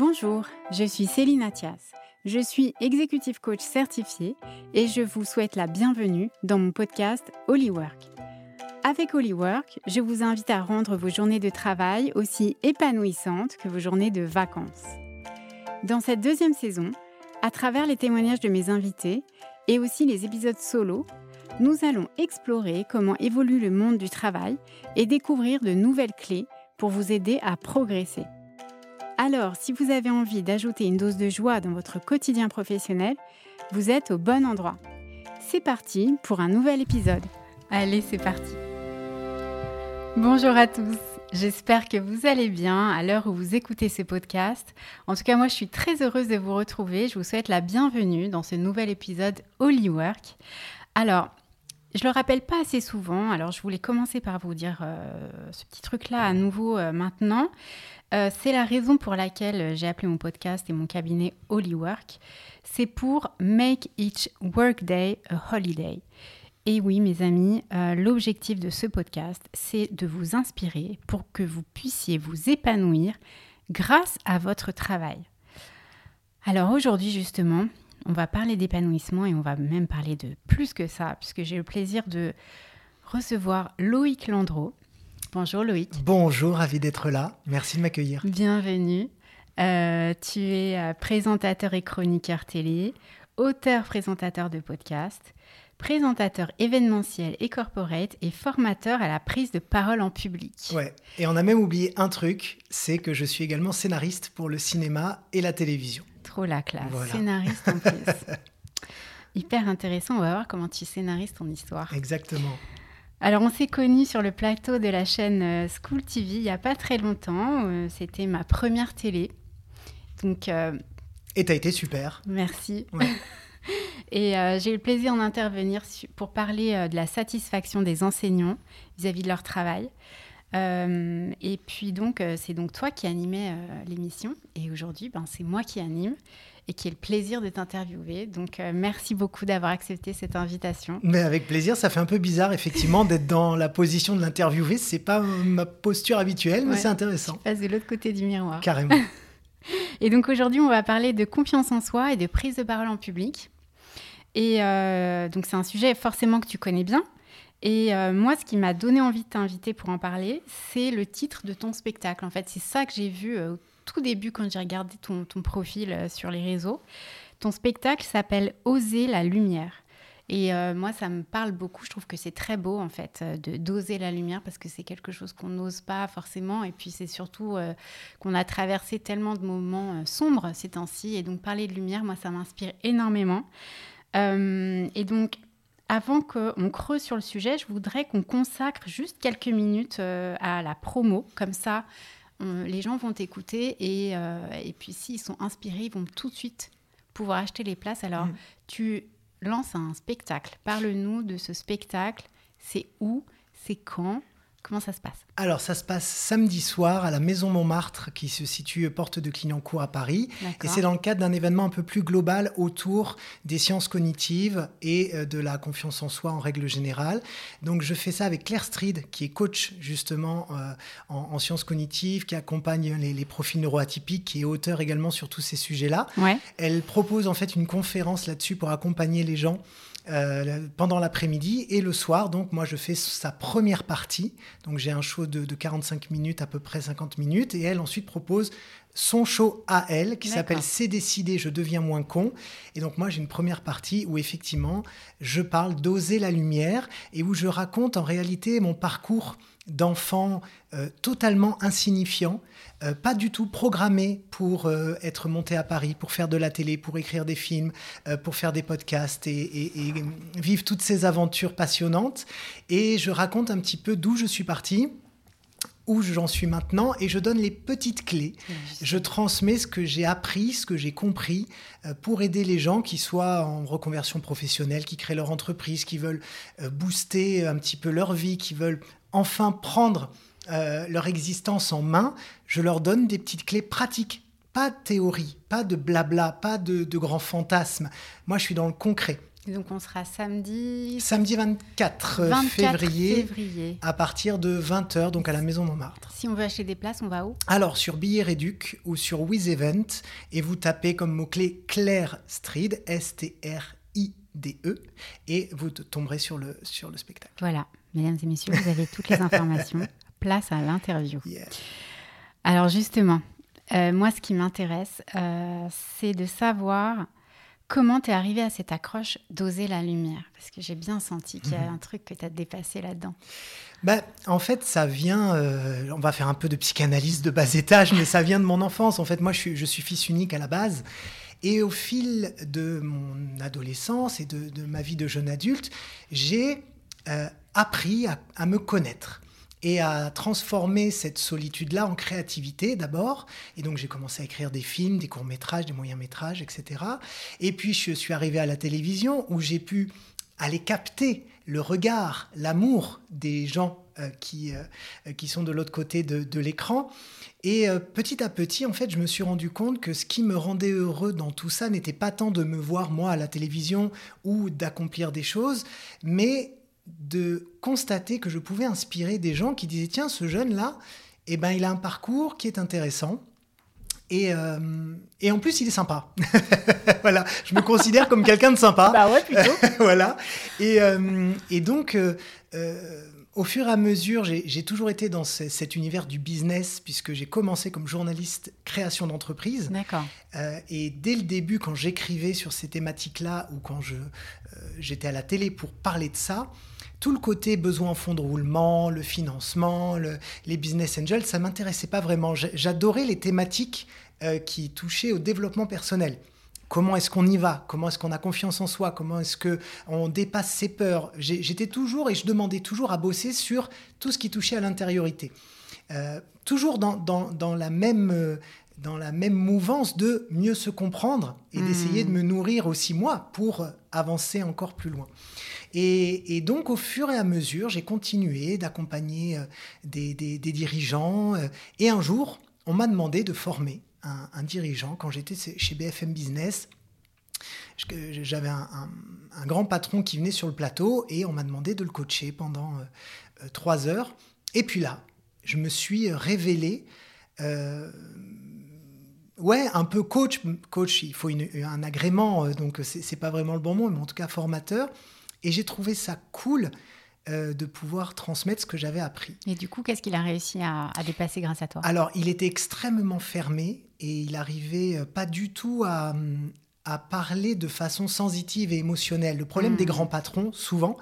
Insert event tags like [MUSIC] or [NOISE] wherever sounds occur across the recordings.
Bonjour, je suis Céline Athias. Je suis executive coach certifiée et je vous souhaite la bienvenue dans mon podcast Holywork. Avec Holywork, je vous invite à rendre vos journées de travail aussi épanouissantes que vos journées de vacances. Dans cette deuxième saison, à travers les témoignages de mes invités et aussi les épisodes solo, nous allons explorer comment évolue le monde du travail et découvrir de nouvelles clés pour vous aider à progresser. Alors, si vous avez envie d'ajouter une dose de joie dans votre quotidien professionnel, vous êtes au bon endroit. C'est parti pour un nouvel épisode. Allez, c'est parti. Bonjour à tous. J'espère que vous allez bien à l'heure où vous écoutez ce podcast. En tout cas, moi, je suis très heureuse de vous retrouver. Je vous souhaite la bienvenue dans ce nouvel épisode Holywork. Alors, je le rappelle pas assez souvent, alors je voulais commencer par vous dire euh, ce petit truc-là à nouveau euh, maintenant. Euh, c'est la raison pour laquelle j'ai appelé mon podcast et mon cabinet Holywork. C'est pour Make each workday a holiday. Et oui, mes amis, l'objectif de ce podcast, c'est de vous inspirer pour que vous puissiez vous épanouir grâce à votre travail. Alors aujourd'hui, justement, on va parler d'épanouissement et on va même parler de plus que ça, puisque j'ai le plaisir de recevoir Loïc Landreau. Bonjour Loïc. Bonjour, ravi d'être là. Merci de m'accueillir. Bienvenue. Euh, tu es euh, présentateur et chroniqueur télé, auteur-présentateur de podcast, présentateur événementiel et corporate et formateur à la prise de parole en public. Ouais, et on a même oublié un truc, c'est que je suis également scénariste pour le cinéma et la télévision. Trop la classe. Scénariste en plus. [LAUGHS] Hyper intéressant. On va voir comment tu scénarises ton histoire. Exactement. Alors, on s'est connus sur le plateau de la chaîne euh, School TV il n'y a pas très longtemps. Euh, c'était ma première télé. Donc. Euh, Et tu as été super. Merci. [LAUGHS] Et j'ai eu le plaisir d'en intervenir pour parler de la satisfaction des enseignants vis-à-vis -vis de leur travail. Euh, et puis donc, c'est donc toi qui animais l'émission. Et aujourd'hui, ben, c'est moi qui anime et qui ai le plaisir de t'interviewer. Donc, merci beaucoup d'avoir accepté cette invitation. Mais avec plaisir, ça fait un peu bizarre, effectivement, d'être dans la position de l'interviewer. C'est pas ma posture habituelle, mais c'est intéressant. Tu passes de l'autre côté du miroir. Carrément. [LAUGHS] et donc, aujourd'hui, on va parler de confiance en soi et de prise de parole en public. Et donc, c'est un sujet forcément que tu connais bien, et euh, moi, ce qui m'a donné envie de t'inviter pour en parler, c'est le titre de ton spectacle. En fait, c'est ça que j'ai vu euh, au tout début quand j'ai regardé ton, profil euh, sur les réseaux. Ton spectacle s'appelle Oser la lumière. Et moi, ça me parle beaucoup. Je trouve que c'est très beau, en fait, de d'oser la lumière parce que c'est quelque chose qu'on n'ose pas forcément. Et puis, c'est surtout qu'on a traversé tellement de moments sombres ces temps-ci. Et donc, parler de lumière, moi, ça m'inspire énormément. et donc, avant qu'on creuse sur le sujet, je voudrais qu'on consacre juste quelques minutes euh, à la promo. Comme ça, les gens vont t'écouter et, euh, et, puis s'ils sont inspirés, ils vont tout de suite pouvoir acheter les places. Alors, mm. tu lances un spectacle. Parle-nous de ce spectacle. C'est où? C'est quand? Comment ça se passe? Alors, ça se passe samedi soir à la Maison Montmartre, qui se situe porte de Clignancourt à Paris. Et c'est dans le cadre d'un événement un peu plus global autour des sciences cognitives et euh, de la confiance en soi en règle générale. Donc, je fais ça avec Claire Stride, qui est coach justement euh, en, sciences cognitives, qui accompagne les, profils neuroatypiques, qui est auteur également sur tous ces sujets-là. Elle propose en fait une conférence là-dessus pour accompagner les gens euh, pendant l'après-midi et le soir. Donc moi je fais sa première partie. Donc j'ai un show de, 45 minutes, à peu près 50 minutes. Et elle ensuite propose son show à elle qui s'appelle C'est décidé, je deviens moins con. Et donc moi j'ai une première partie où effectivement je parle d'oser la lumière et où je raconte en réalité mon parcours d'enfant euh, totalement insignifiant, euh, pas du tout programmé pour euh, être monté à Paris, pour faire de la télé, pour écrire des films, pour faire des podcasts et, vivre toutes ces aventures passionnantes. Et je raconte un petit peu d'où je suis parti où j'en suis maintenant et je donne les petites clés. Je transmets ce que j'ai appris, ce que j'ai compris pour aider les gens qui soient en reconversion professionnelle, qui créent leur entreprise, qui veulent booster un petit peu leur vie, qui veulent enfin prendre euh, leur existence en main, je leur donne des petites clés pratiques. Pas de théorie, pas de blabla, pas de, grands fantasmes. Moi, je suis dans le concret. Donc on sera samedi Samedi 24, février, à partir de 20h, donc à la Maison Montmartre. Si on veut acheter des places, on va où? Alors sur Billet Réduc ou sur WizEvent et vous tapez comme mot-clé Claire Stride, S-T-R-I-D-E, et vous tomberez sur le, sur le spectacle. Voilà, mesdames et messieurs, vous avez toutes les [LAUGHS] informations. Place à l'interview. Alors justement, euh, moi ce qui m'intéresse, euh, c'est de savoir Comment t'es arrivé à cette accroche d'oser la lumière? Parce que j'ai bien senti qu'il y a mhm. un truc que tu as dépassé là-dedans. Bah, en fait, ça vient, euh, on va faire un peu de psychanalyse de bas étage, mais ça vient de mon enfance. En fait, moi, je suis, je suis fils unique à la base. Et au fil de mon adolescence et de, ma vie de jeune adulte, j'ai euh, appris à, me connaître et à transformer cette solitude-là en créativité d'abord. Et donc j'ai commencé à écrire des films, des courts-métrages, des moyens-métrages, etc. Et puis je suis arrivé à la télévision où j'ai pu aller capter le regard, l'amour des gens euh, qui, euh, qui sont de l'autre côté de, l'écran. Et euh, petit à petit, en fait, je me suis rendu compte que ce qui me rendait heureux dans tout ça n'était pas tant de me voir moi à la télévision ou d'accomplir des choses, mais de constater que je pouvais inspirer des gens qui disaient tiens ce jeune là eh ben il a un parcours qui est intéressant. Et, euh, et en plus il est sympa. [LAUGHS] Voilà. Je me considère comme quelqu'un de sympa. Bah ouais plutôt. [LAUGHS] Voilà. Et, euh, et donc euh, au fur et à mesure, j'ai toujours été dans cet univers du business, puisque j'ai commencé comme journaliste création d'entreprise. D'accord. et dès le début, quand j'écrivais sur ces thématiques-là, ou quand j'étais à la télé pour parler de ça, tout le côté besoin en fonds de roulement, le financement, les business angels, ça m'intéressait pas vraiment. J'adorais les thématiques euh, qui touchaient au développement personnel. Comment est-ce qu'on y va? Comment est-ce qu'on a confiance en soi? Comment est-ce que on dépasse ses peurs? J'étais toujours et je demandais toujours à bosser sur tout ce qui touchait à l'intériorité. Euh, toujours dans, dans, la même, euh, dans la même mouvance de mieux se comprendre et d'essayer de hmm. me nourrir aussi moi pour avancer encore plus loin. Et, donc, au fur et à mesure, j'ai continué d'accompagner euh, des, dirigeants. Euh, et un jour, on m'a demandé de former un, dirigeant quand j'étais chez BFM Business. J'avais un, grand patron qui venait sur le plateau et on m'a demandé de le coacher pendant euh, trois heures. Et puis là, je me suis révélé. Ouais, un peu coach. Coach, il faut un agrément, donc c'est pas vraiment le bon mot, mais en tout cas formateur. Et j'ai trouvé ça cool euh, de pouvoir transmettre ce que j'avais appris. Et du coup, qu'est-ce qu'il a réussi à, dépasser grâce à toi? Alors, il était extrêmement fermé et il arrivait euh, pas du tout à, à parler de façon sensitive et émotionnelle. Le problème des hmm. grands patrons, souvent,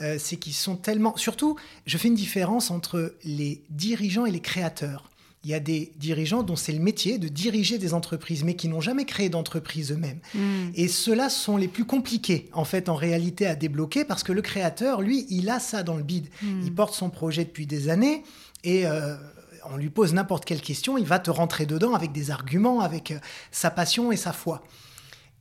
euh, c'est qu'ils sont tellement... Surtout, je fais une différence entre les dirigeants et les créateurs il y a des dirigeants dont c'est le métier de diriger des entreprises, mais qui n'ont jamais créé d'entreprise eux-mêmes. Hmm. Et ceux-là sont les plus compliqués, en fait, en réalité, à débloquer, parce que le créateur, lui, il a ça dans le bide. Hmm. Il porte son projet depuis des années, et euh, on lui pose n'importe quelle question, il va te rentrer dedans avec des arguments, avec euh, sa passion et sa foi.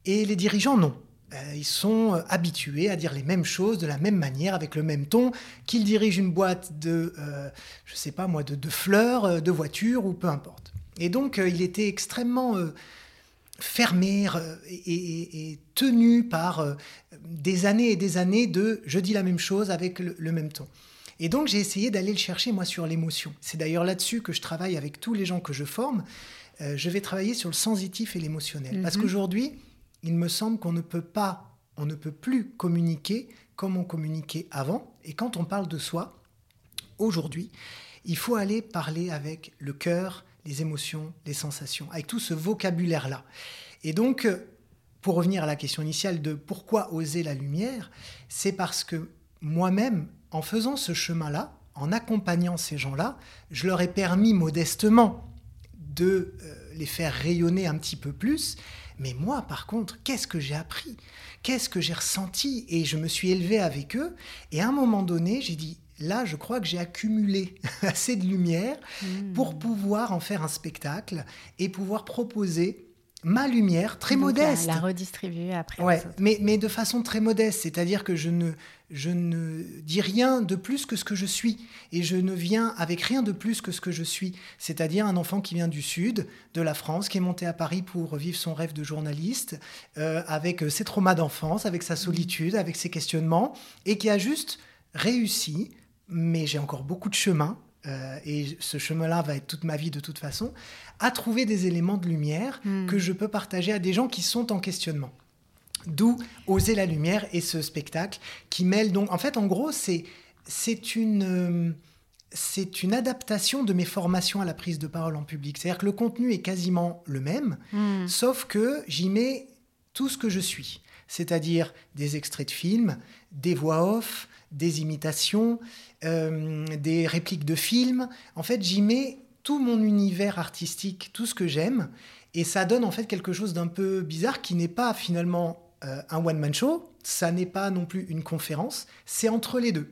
Et les dirigeants, non. Euh, ils sont euh, habitués à dire les mêmes choses de la même manière, avec le même ton, qu'ils dirigent une boîte de, euh, je sais pas moi, de, fleurs, de voitures ou peu importe. Et donc, il était extrêmement fermé et, tenu par des années et des années de je dis la même chose avec le, même ton. Et donc, j'ai essayé d'aller le chercher, moi, sur l'émotion. C'est d'ailleurs là-dessus que je travaille avec tous les gens que je forme. je vais travailler sur le sensitif et l'émotionnel. Parce mhm. qu'aujourd'hui, il me semble qu'on ne peut pas, on ne peut plus communiquer comme on communiquait avant. Et quand on parle de soi, aujourd'hui, il faut aller parler avec le cœur, les émotions, les sensations, avec tout ce vocabulaire-là. Et donc, pour revenir à la question initiale de pourquoi oser la lumière, c'est parce que moi-même, en faisant ce chemin-là, en accompagnant ces gens-là, je leur ai permis modestement de euh, les faire rayonner un petit peu plus, mais moi, par contre, qu'est-ce que j'ai appris? Qu'est-ce que j'ai ressenti? Et je me suis élevé avec eux. Et à un moment donné, j'ai dit, là, je crois que j'ai accumulé [LAUGHS] assez de lumière hmm. pour pouvoir en faire un spectacle et pouvoir proposer ma lumière, très modeste. La, redistribuer après. Ouais, mais, mais de façon très modeste, c'est-à-dire que je ne, je ne dis rien de plus que ce que je suis, et je ne viens avec rien de plus que ce que je suis, c'est-à-dire un enfant qui vient du sud de la France, qui est monté à Paris pour vivre son rêve de journaliste, euh, avec ses traumas d'enfance, avec sa solitude, avec ses questionnements, et qui a juste réussi, mais j'ai encore beaucoup de chemin, euh, et ce chemin-là va être toute ma vie de toute façon, à trouver des éléments de lumière hmm. que je peux partager à des gens qui sont en questionnement. D'où Oser la lumière et ce spectacle qui mêle donc, en fait, en gros, c'est c'est une euh, c'est une adaptation de mes formations à la prise de parole en public. C'est-à-dire que le contenu est quasiment le même, hmm. sauf que j'y mets tout ce que je suis, c'est-à-dire des extraits de films, des voix off, des imitations, euh, des répliques de films. En fait, j'y mets tout mon univers artistique, tout ce que j'aime, et ça donne en fait quelque chose d'un peu bizarre qui n'est pas finalement euh, un one-man show, ça n'est pas non plus une conférence, c'est entre les deux.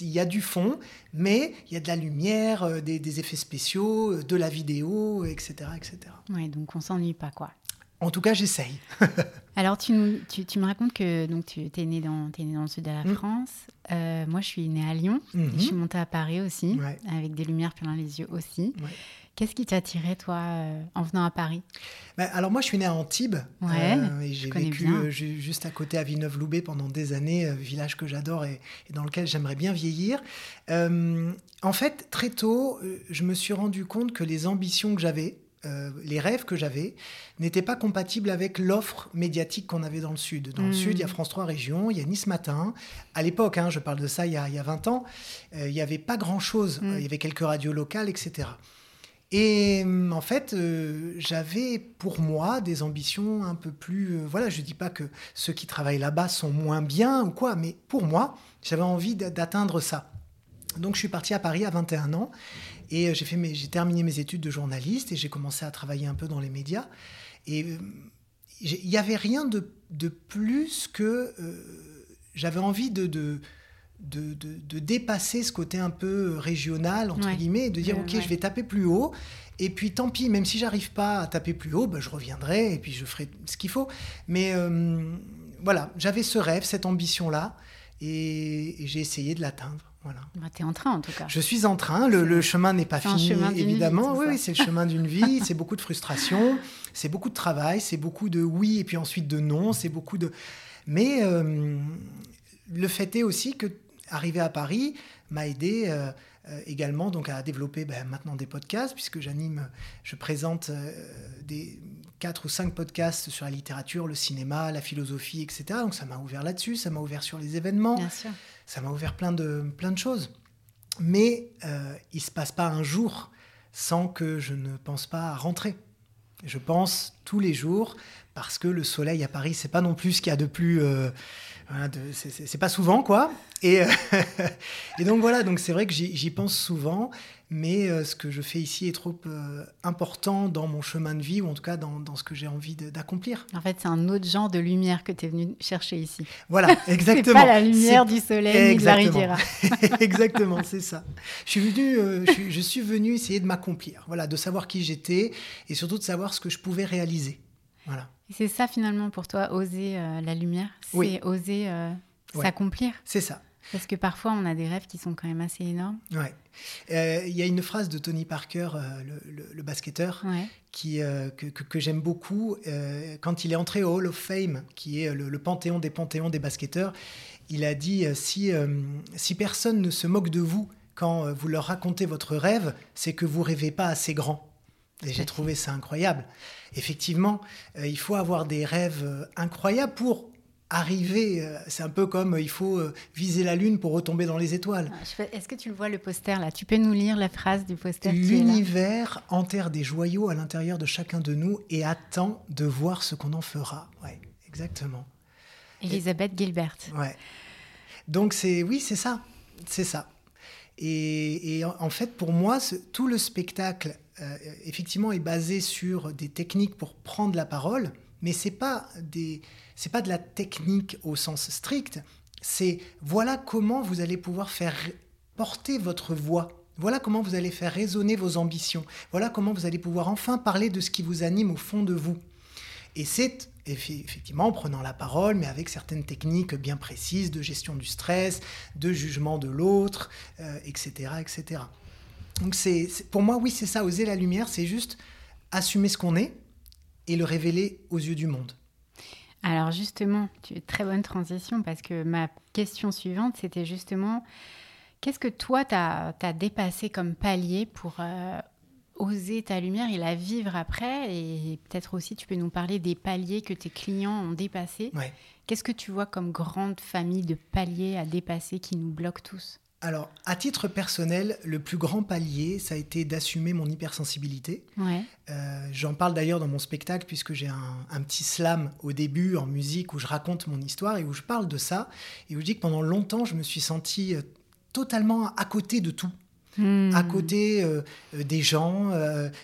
Il y a du fond, mais il y a de la lumière, euh, des, effets spéciaux, de la vidéo, etc. etc. Oui, donc on s'ennuie pas, quoi. En tout cas, j'essaye. [LAUGHS] Alors, tu, tu, me racontes que donc, tu es né, dans, es né dans le sud de la mm. France. Euh, moi, je suis née à Lyon. Je suis montée à Paris aussi, avec des lumières plein les yeux aussi. Qu'est-ce qui t'a attiré, toi, euh, en venant à Paris? Bah, Alors, moi, je suis née à Antibes. Euh, et j'ai vécu juste à côté à Villeneuve-Loubet pendant des années, village que j'adore et, et, dans lequel j'aimerais bien vieillir. en fait, très tôt, je me suis rendu compte que les ambitions que j'avais, euh, les rêves que j'avais n'étaient pas compatibles avec l'offre médiatique qu'on avait dans le Sud. Dans le hmm. Sud, il y a France 3 Régions, il y a Nice Matin. À l'époque, hein, je parle de ça il y a, 20 ans, euh, il n'y avait pas grand-chose. Hmm. Il y avait quelques radios locales, etc. Et en fait, euh, j'avais pour moi des ambitions un peu plus... voilà, je ne dis pas que ceux qui travaillent là-bas sont moins bien ou quoi, mais pour moi, j'avais envie d'atteindre ça. Donc je suis parti à Paris à 21 ans et euh, j'ai fait j'ai terminé mes études de journaliste et j'ai commencé à travailler un peu dans les médias. Et euh, il n'y avait rien de, de, plus que euh, j'avais envie de, de de, de, dépasser ce côté un peu régional, entre guillemets, et de dire, OK, je vais taper plus haut, et puis tant pis, même si j'arrive pas à taper plus haut, ben, je reviendrai, et puis je ferai ce qu'il faut. Mais voilà, j'avais ce rêve, cette ambition-là, et j'ai essayé de l'atteindre. Voilà. Bah, tu es en train en tout cas. Je suis en train, le, chemin n'est pas fini évidemment. oui, oui c'est le chemin d'une vie, [LAUGHS] c'est beaucoup de frustration, c'est beaucoup de travail, c'est beaucoup de oui et puis ensuite de non, c'est beaucoup de... Mais euh, le fait est aussi que arriver à Paris m'a aidé euh, euh, également donc à développer ben, maintenant des podcasts puisque j'anime, je présente des quatre ou cinq podcasts sur la littérature, le cinéma, la philosophie, etc. Donc ça m'a ouvert là-dessus, ça m'a ouvert sur les événements. Bien sûr ça m'a ouvert plein de, plein de choses. Mais euh, il ne se passe pas un jour sans que je ne pense pas à rentrer. Je pense tous les jours parce que le soleil à Paris, c'est pas non plus ce qu'il y a de plus. Euh, c'est pas souvent, quoi. Et, euh, [LAUGHS] et donc voilà, donc c'est vrai que j'y pense souvent mais euh, ce que je fais ici est trop euh, important dans mon chemin de vie, ou en tout cas dans, dans ce que j'ai envie d'accomplir. En fait, c'est un autre genre de lumière que tu es venu chercher ici. Voilà, [LAUGHS] exactement. c'est pas la lumière du soleil ni de la rivière. [LAUGHS] exactement, c'est ça. Je suis, venu, je, suis, venu essayer de m'accomplir, voilà, de savoir qui j'étais, et surtout de savoir ce que je pouvais réaliser. Voilà. C'est ça finalement pour toi, oser la lumière C'est oser s'accomplir C'est ça. Parce que parfois, on a des rêves qui sont quand même assez énormes. Ouais. Euh, il y a une phrase de Tony Parker, euh, le, basketteur, qui, euh, que, que, j'aime beaucoup. quand il est entré au Hall of Fame, qui est le, panthéon des panthéons des basketteurs, il a dit si, si personne ne se moque de vous quand vous leur racontez votre rêve, c'est que vous rêvez pas assez grand. Et j'ai trouvé ça incroyable. Effectivement, il faut avoir des rêves incroyables pour arriver, euh, c'est un peu comme euh, il faut euh, viser la lune pour retomber dans les étoiles. Ah, est-ce que tu le vois le poster là? Tu peux nous lire la phrase du poster L'univers enterre des joyaux à l'intérieur de chacun de nous et attend de voir ce qu'on en fera. Ouais, exactement. Elisabeth Gilbert. Ouais. Donc c'est oui, c'est ça, c'est ça. Et, en fait, pour moi, tout le spectacle, effectivement, est basé sur des techniques pour prendre la parole, mais c'est pas des c'est pas de la technique au sens strict, c'est voilà comment vous allez pouvoir faire porter votre voix. Voilà comment vous allez faire résonner vos ambitions. Voilà comment vous allez pouvoir enfin parler de ce qui vous anime au fond de vous. Et c'est effectivement en prenant la parole, mais avec certaines techniques bien précises de gestion du stress, de jugement de l'autre, etc., etc. Donc c'est, pour moi, oui, c'est ça, oser la lumière, c'est juste assumer ce qu'on est et le révéler aux yeux du monde. Alors justement, tu très bonne transition parce que ma question suivante, c'était justement, qu'est-ce que toi, tu as, dépassé comme palier pour euh, oser ta lumière et la vivre après? Et peut-être aussi, tu peux nous parler des paliers que tes clients ont dépassés. Qu'est-ce que tu vois comme grande famille de paliers à dépasser qui nous bloquent tous? Alors, à titre personnel, le plus grand palier, ça a été d'assumer mon hypersensibilité. Euh, j'en parle d'ailleurs dans mon spectacle, puisque j'ai un, petit slam au début en musique où je raconte mon histoire et où je parle de ça, et où je dis que pendant longtemps, je me suis senti euh, totalement à côté de tout. Hmm. à côté euh, des gens,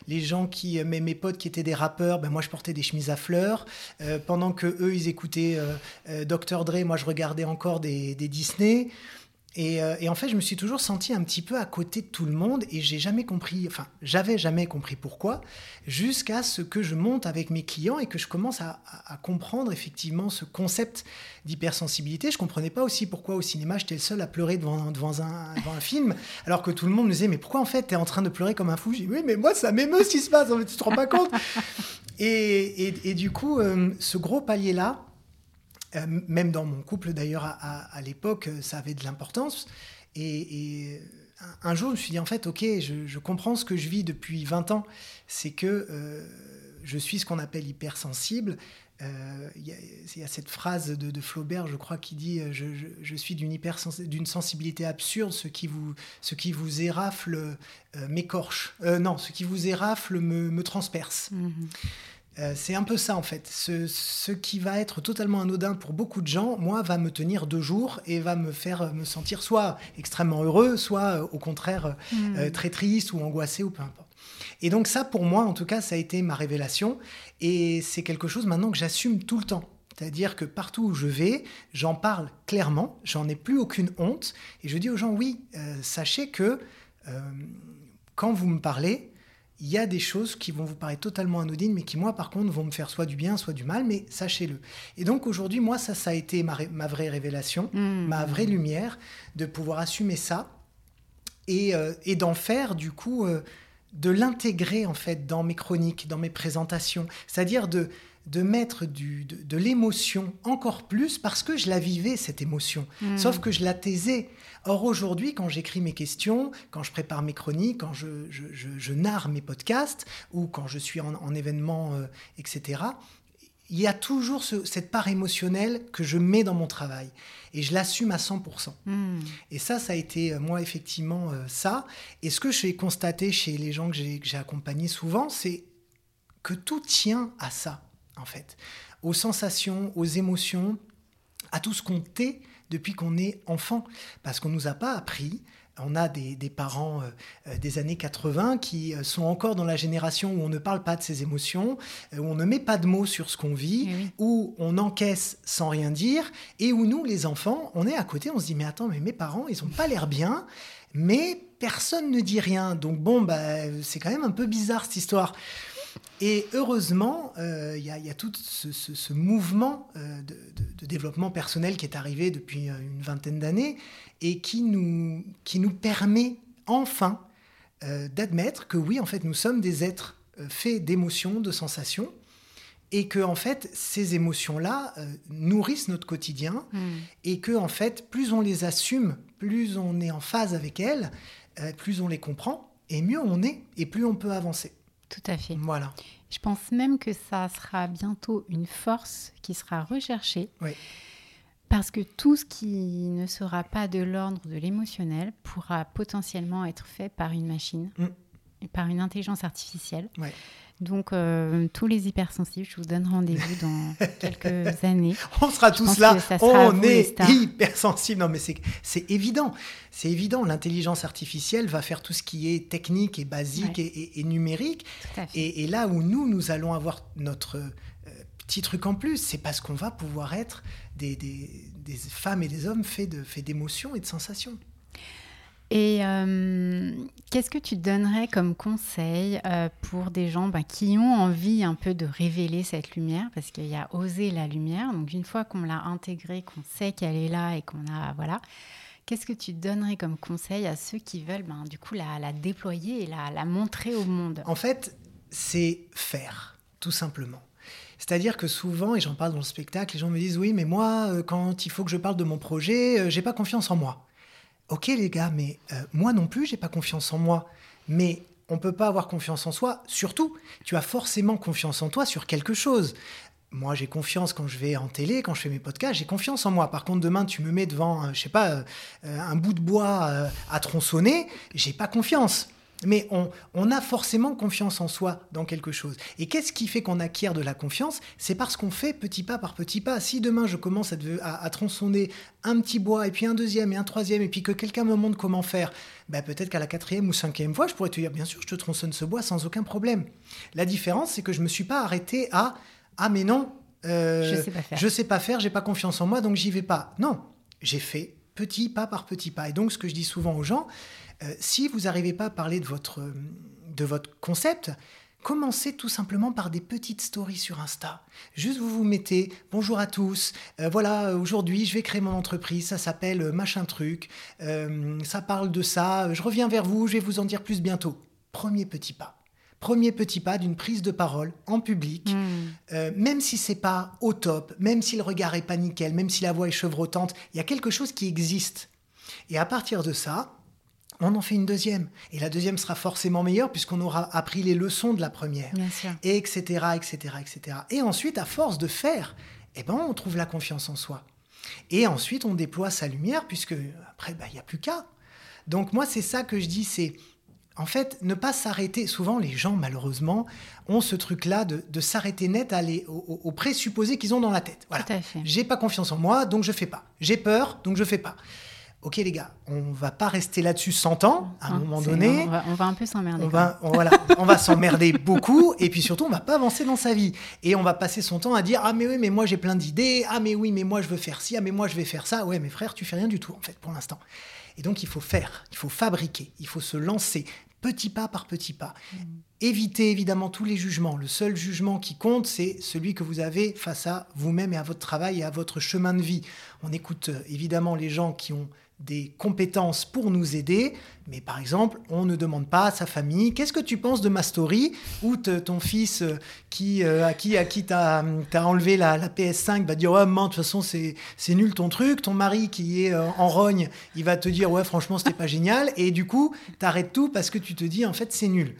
les gens qui, mes, mes, potes qui étaient des rappeurs, ben moi je portais des chemises à fleurs, pendant que eux ils écoutaient Dr Dre, moi je regardais encore des, des Disney. Euh, et, en fait, je me suis toujours senti un petit peu à côté de tout le monde et j'ai jamais compris, enfin, j'avais jamais compris pourquoi, jusqu'à ce que je monte avec mes clients et que je commence à, comprendre effectivement ce concept d'hypersensibilité. Je comprenais pas aussi pourquoi au cinéma j'étais le seul à pleurer devant, devant, un, film, alors que tout le monde me disait Mais pourquoi en fait tu es en train de pleurer comme un fou? Je dis Oui, mais moi ça m'émeut ce qui se passe, en fait, tu te rends pas compte? Et, et, du coup, euh, ce gros palier-là, même dans mon couple d'ailleurs à, l'époque, euh, ça avait de l'importance. Et, un jour, je me suis dit, en fait, ok, je, comprends ce que je vis depuis 20 ans. C'est que euh, je suis ce qu'on appelle hypersensible. Il y, a cette phrase de, Flaubert, je crois, qui dit je, suis d'une d'une sensibilité absurde, ce qui vous, ce qui vous érafle m'écorche. non, ce qui vous érafle me, transperce. Mmh euh, c'est un peu ça en fait. Ce, qui va être totalement anodin pour beaucoup de gens, moi, va me tenir deux jours et va me faire me sentir soit extrêmement heureux, soit euh, au contraire euh, hmm. très triste ou angoissé ou peu importe. Et donc ça, pour moi, en tout cas, ça a été ma révélation et c'est quelque chose maintenant que j'assume tout le temps. C'est-à-dire que partout où je vais, j'en parle clairement, j'en ai plus aucune honte et je dis aux gens, oui, sachez que quand vous me parlez, il y a des choses qui vont vous paraître totalement anodines, mais qui, moi, par contre, vont me faire soit du bien, soit du mal, mais sachez-le. Et donc, aujourd'hui, moi, ça, ça a été ma, vraie révélation, mmh. ma vraie lumière, de pouvoir assumer ça et, euh, d'en faire, du coup, euh, de l'intégrer, en fait, dans mes chroniques, dans mes présentations. C'est-à-dire de, de mettre du, de, l'émotion encore plus parce que je la vivais, cette émotion. Hmm. Sauf que je la taisais. Or, aujourd'hui, quand j'écris mes questions, quand je prépare mes chroniques, quand je, je, narre mes podcasts ou quand je suis en, événement, euh, etc., il y a toujours cette part émotionnelle que je mets dans mon travail et je l'assume à 100%. Hmm. Et ça, ça a été, euh, moi, effectivement, euh, ça. Et ce que j'ai constaté chez les gens que j'ai accompagnés souvent, c'est que tout tient à ça en fait, aux sensations, aux émotions, à tout ce qu'on tait depuis qu'on est enfant. Parce qu'on ne nous a pas appris. On a des, parents euh, euh, des années 80 qui euh, sont encore dans la génération où on ne parle pas de ses émotions, où on ne met pas de mots sur ce qu'on vit, eh où on encaisse sans rien dire, et où nous, les enfants, on est à côté, on se dit mais attends, mais mes parents, ils n'ont pas l'air bien, mais personne ne dit rien. Donc bon, bah, c'est quand même un peu bizarre cette histoire. Et heureusement, euh, il y, a tout ce, mouvement euh, de, développement personnel qui est arrivé depuis euh, une vingtaine d'années et qui nous, qui nous permet enfin d'admettre que oui, en fait, nous sommes des êtres faits d'émotions, de sensations, et que en fait, ces émotions-là nourrissent notre quotidien, hmm. et que en fait, plus on les assume, plus on est en phase avec elles, plus on les comprend, et mieux on est, et plus on peut avancer. Tout à fait. Voilà. Je pense même que ça sera bientôt une force qui sera recherchée. Oui. Parce que tout ce qui ne sera pas de l'ordre de l'émotionnel pourra potentiellement être fait par une machine, mm. Par une intelligence artificielle. Ouais. Donc, euh, tous les hypersensibles, je vous donne rendez-vous dans [LAUGHS] quelques années. On sera tous là. On est hypersensibles. Non, mais c'est évident. C'est évident. L'intelligence artificielle va faire tout ce qui est technique et basique et, numérique. Et, là où nous, nous allons avoir notre euh, petit truc en plus, c'est parce qu'on va pouvoir être des, des, femmes et des hommes faits d'émotions et de sensations. Et euh, qu'est-ce que tu donnerais comme conseil euh, pour des gens bah, qui ont envie un peu de révéler cette lumière? Parce qu'il y a oser la lumière. Donc une fois qu'on l'a intégrée, qu'on sait qu'elle est là et qu'on a... Voilà. Qu'est-ce que tu donnerais comme conseil à ceux qui veulent ben, du coup la, déployer et la, la montrer au monde? En fait, c'est faire, tout simplement. C'est-à-dire que souvent, et j'en parle dans le spectacle, les gens me disent oui, mais moi, euh, quand il faut que je parle de mon projet, j'ai pas confiance en moi. Ok les gars, mais euh, moi non plus, j'ai pas confiance en moi. Mais on peut pas avoir confiance en soi. Surtout, tu as forcément confiance en toi sur quelque chose. Moi, j'ai confiance quand je vais en télé, quand je fais mes podcasts, j'ai confiance en moi. Par contre, demain, tu me mets devant, euh, je sais pas, euh, un bout de bois à tronçonner, j'ai pas confiance. Mais on, a forcément confiance en soi dans quelque chose. Et qu'est-ce qui fait qu'on acquiert de la confiance? C'est parce qu'on fait petit pas par petit pas. Si demain je commence à, tronçonner un petit bois, et puis un deuxième, et un troisième, et puis que quelqu'un me montre comment faire, ben peut-être qu'à la quatrième ou cinquième fois, je pourrais te dire, bien sûr, je te tronçonne ce bois sans aucun problème. La différence, c'est que je ne me suis pas arrêté à, ah mais non, euh, je sais pas faire, je sais pas faire, j'ai pas confiance en moi, donc j'y vais pas. Non, j'ai fait petit pas par petit pas. Et donc, ce que je dis souvent aux gens, euh, si vous n'arrivez pas à parler de votre, de votre concept, Commencez tout simplement par des petites stories sur Insta. Juste vous vous mettez bonjour à tous. Euh, voilà, aujourd'hui je vais créer mon entreprise. Ça s'appelle euh, machin truc. ça parle de ça. Je reviens vers vous. Je vais vous en dire plus bientôt. Premier petit pas. Premier petit pas d'une prise de parole en public, hmm. même si c'est pas au top, même si le regard est pas nickel, même si la voix est chevrotante, il y a quelque chose qui existe. Et à partir de ça, on en fait une deuxième. Et la deuxième sera forcément meilleure puisqu'on aura appris les leçons de la première. Et etc., etc., etc. Et ensuite, à force de faire, eh ben, on trouve la confiance en soi. Et ensuite, on déploie sa lumière puisque après, bah, il n'y a plus qu'à. Donc moi, c'est ça que je dis, c'est en fait, ne pas s'arrêter. Souvent, les gens, malheureusement, ont ce truc-là de, s'arrêter net à aller aux, présupposés qu'ils ont dans la tête. Voilà. J'ai pas confiance en moi, donc je fais pas. J'ai peur, donc je fais pas. Ok les gars, on va pas rester là-dessus 100 ans. À un moment donné, on va, un peu s'emmerder. On va, voilà, on va s'emmerder [LAUGHS] beaucoup et puis surtout on va pas avancer dans sa vie et on va passer son temps à dire ah mais oui mais moi j'ai plein d'idées, ah mais oui mais moi je veux faire ci, ah mais moi je vais faire ça. Ouais mais frère tu fais rien du tout en fait pour l'instant. Et donc il faut faire, il faut fabriquer, il faut se lancer petit pas par petit pas. Mm. Évitez évidemment tous les jugements. Le seul jugement qui compte, c'est celui que vous avez face à vous-même et à votre travail et à votre chemin de vie. On écoute euh, évidemment les gens qui ont des compétences pour nous aider, mais par exemple, on ne demande pas à sa famille qu'est-ce que tu penses de ma story? Ou ton fils euh, qui, euh, à qui à qui t'as as enlevé la, PS5 va dire ouais maman de toute façon c'est nul ton truc, ton mari qui est euh, en rogne il va te dire ouais franchement c'était pas génial et du coup t'arrêtes tout parce que tu te dis en fait c'est nul.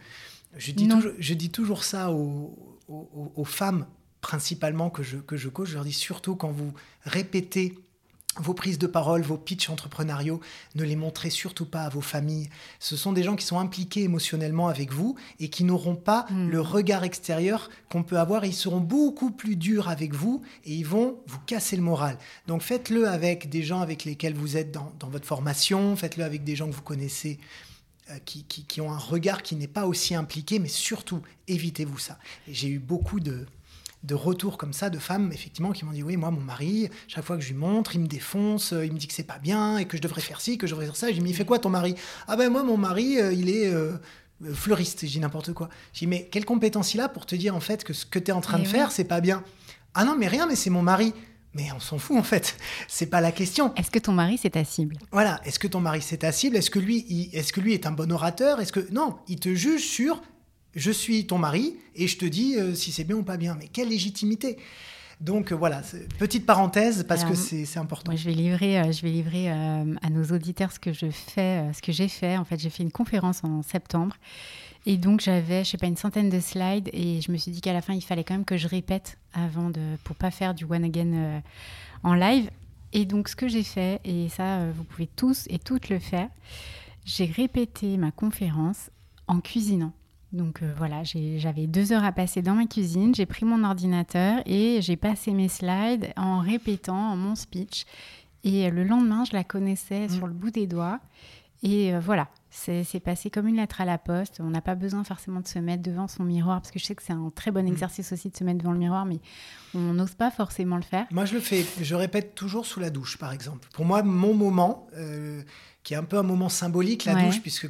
Je dis, toujours, je dis toujours ça aux, aux, femmes principalement que je, que je coach, je leur dis surtout quand vous répétez vos prises de parole, vos pitchs entrepreneuriaux, ne les montrez surtout pas à vos familles. Ce sont des gens qui sont impliqués émotionnellement avec vous et qui n'auront pas hmm. le regard extérieur qu'on peut avoir. ils seront beaucoup plus durs avec vous et ils vont vous casser le moral. Donc faites-le avec des gens avec lesquels vous êtes dans, votre formation, faites-le avec des gens que vous connaissez. Euh, qui, qui, ont un regard qui n'est pas aussi impliqué, mais surtout, évitez-vous ça. J'ai eu beaucoup de, de retours comme ça de femmes effectivement qui m'ont dit oui moi mon mari chaque fois que je lui montre il me défonce euh, il me dit que c'est pas bien et que je devrais faire ci que je devrais faire ça. J'ai dit mais il fait quoi ton mari? Ah ben moi mon mari euh, il est euh, fleuriste. J'ai dit n'importe quoi. J'ai dit mais quelle compétence il a pour te dire en fait que ce que tu es en train de faire c'est pas bien? Ah non mais rien mais c'est mon mari. Mais on s'en fout en fait, [LAUGHS] c'est pas la question. Est-ce que ton mari c'est ta cible? Voilà, est-ce que ton mari c'est ta cible? Est-ce que lui, est-ce que lui est un bon orateur? Est-ce que non, il te juge sur je suis ton mari et je te dis euh, si c'est bien ou pas bien. Mais quelle légitimité donc euh, voilà, petite parenthèse parce que c'est important. je vais livrer, euh, je vais livrer à nos auditeurs ce que je fais, ce que j'ai fait. En fait, j'ai fait une conférence en septembre et donc j'avais, je sais pas, une centaine de slides et je me suis dit qu'à la fin il fallait quand même que je répète avant de, pour pas faire du one again en live. Et donc ce que j'ai fait et ça vous pouvez tous et toutes le faire, j'ai répété ma conférence en cuisinant. Donc euh, voilà, j'avais deux heures à passer dans ma cuisine, j'ai pris mon ordinateur et j'ai passé mes slides en répétant mon speech. Et le lendemain, je la connaissais mm. sur le bout des doigts. Et euh, voilà, C'est passé comme une lettre à la poste. On n'a pas besoin forcément de se mettre devant son miroir, parce que je sais que c'est un très bon mm. exercice aussi de se mettre devant le miroir, mais on n'ose pas forcément le faire. Moi, je le fais. Je répète toujours sous la douche, par exemple. Pour moi, mon moment, euh, qui est un peu un moment symbolique, la douche, puisque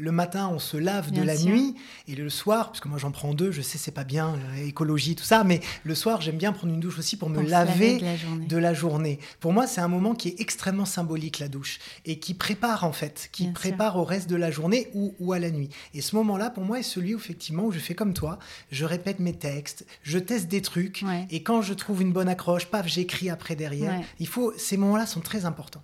le matin, on se lave de la nuit, et le soir, parce que moi j'en prends deux, je sais c'est pas bien, l'écologie, tout ça, mais le soir, j'aime bien prendre une douche aussi pour me laver de la, journée. Pour moi, c'est un moment qui est extrêmement symbolique, la douche, et qui prépare en fait, qui prépare au reste de la journée ou, à la nuit. Et ce moment-là, pour moi, est celui où, effectivement où je fais comme toi, je répète mes textes, je teste des trucs, et quand je trouve une bonne accroche, paf, j'écris après derrière. Il faut, ces moments-là sont très importants.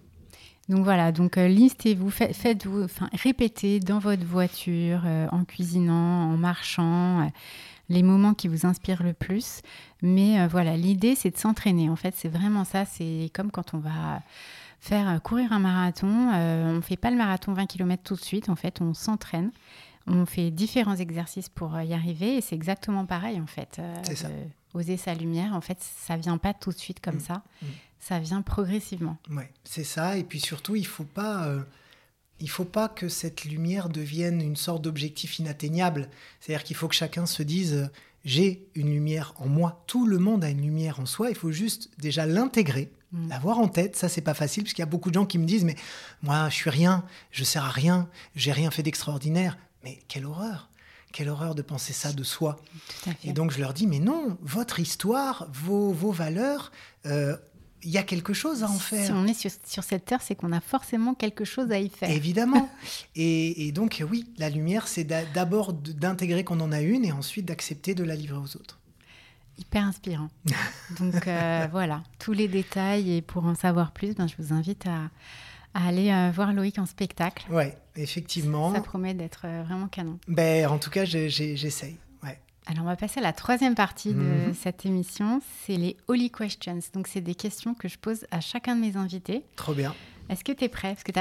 Donc voilà, donc euh, listez-vous, faites-vous, enfin répétez dans votre voiture, euh, en cuisinant, en marchant, euh, les moments qui vous inspirent le plus. Mais voilà, l'idée c'est de s'entraîner. En fait, c'est vraiment ça. C'est comme quand on va faire courir un marathon. on ne fait pas le marathon 20 km tout de suite. En fait, on s'entraîne. On fait différents exercices pour y arriver. Et c'est exactement pareil en fait. c'est ça. Oser sa lumière, en fait, ça vient pas tout de suite comme mmh. ça. Mmh ça vient progressivement. Oui, c'est ça. Et puis surtout, il faut pas, euh, il faut pas que cette lumière devienne une sorte d'objectif inatteignable. C'est-à-dire qu'il faut que chacun se dise euh, j'ai une lumière en moi. Tout le monde a une lumière en soi. Il faut juste déjà l'intégrer, mm. l'avoir en tête. Ça, c'est pas facile parce qu'il y a beaucoup de gens qui me disent mais moi, je suis rien, je sers à rien, j'ai rien fait d'extraordinaire. Mais quelle horreur quelle horreur de penser ça de soi. Et donc je leur dis, mais non, votre histoire, vos, vos valeurs, euh, il y a quelque chose à en faire. Si on est sur, cette terre, c'est qu'on a forcément quelque chose à y faire. Évidemment. [LAUGHS] et, donc, oui, la lumière, c'est d'abord d'intégrer qu'on en a une et ensuite d'accepter de la livrer aux autres. Hyper inspirant. [LAUGHS] donc, euh, voilà, tous les détails. Et pour en savoir plus, ben, je vous invite à, aller euh, voir Loïc en spectacle. Oui, effectivement. Ça, promet d'être euh, vraiment canon. Ben, en tout cas, j'essaye. Alors, on va passer à la troisième partie de mhm. cette émission. C'est les Holy Questions. Donc, c'est des questions que je pose à chacun de mes invités. Trop bien. Est-ce que tu es prêt? Parce que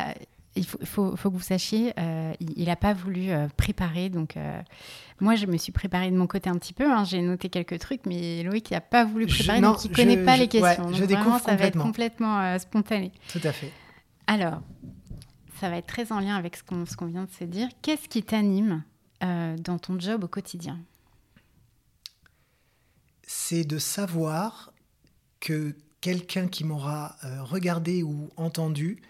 il faut, que vous sachiez, euh, il n'a pas voulu euh, préparer. Donc, euh, moi, je me suis préparée de mon côté un petit peu. Hein. J'ai noté quelques trucs, mais Loïc n'a pas voulu préparer, donc il ne connaît pas les questions. je découvre ça va être complètement spontané. Tout à fait. Alors, ça va être très en lien avec ce qu'on vient de se dire. Qu'est-ce qui t'anime dans ton job au quotidien? C'est de savoir que quelqu'un qui m'aura euh, regardé ou entendu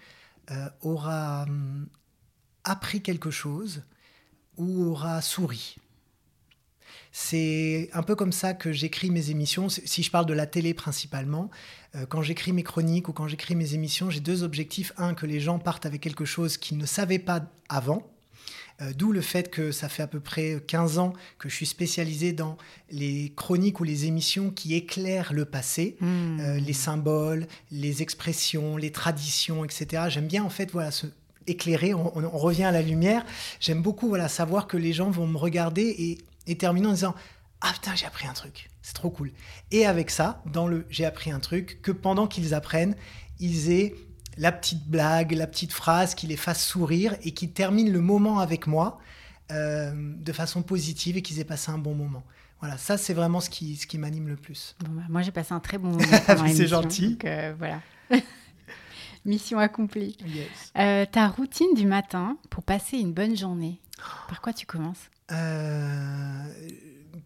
euh, aura hum, appris quelque chose ou aura souri. C'est un peu comme ça que j'écris mes émissions. Si je parle de la télé principalement, euh, quand j'écris mes chroniques ou quand j'écris mes émissions, j'ai deux objectifs. Un, que les gens partent avec quelque chose qu'ils ne savaient pas avant, euh, d'où le fait que ça fait à peu près 15 ans que je suis spécialisé dans les chroniques ou les émissions qui éclairent le passé, hmm. euh, les symboles, les expressions, les traditions, etc. J'aime bien en fait voilà se éclairer, on, revient à la lumière. J'aime beaucoup voilà savoir que les gens vont me regarder et, et terminer en disant ah putain j'ai appris un truc, c'est trop cool. Et avec ça, dans le j'ai appris un truc, que pendant qu'ils apprennent, ils aient la petite blague, la petite phrase qui les fasse sourire et qui termine le moment avec moi euh, de façon positive et qu'ils aient passé un bon moment. Voilà, ça c'est vraiment ce qui, ce qui m'anime le plus. Bah, moi j'ai passé un très bon [LAUGHS] moment. c'est gentil. Euh, voilà. [LAUGHS] Mission accomplie. Euh, ta routine du matin pour passer une bonne journée, par quoi tu commences?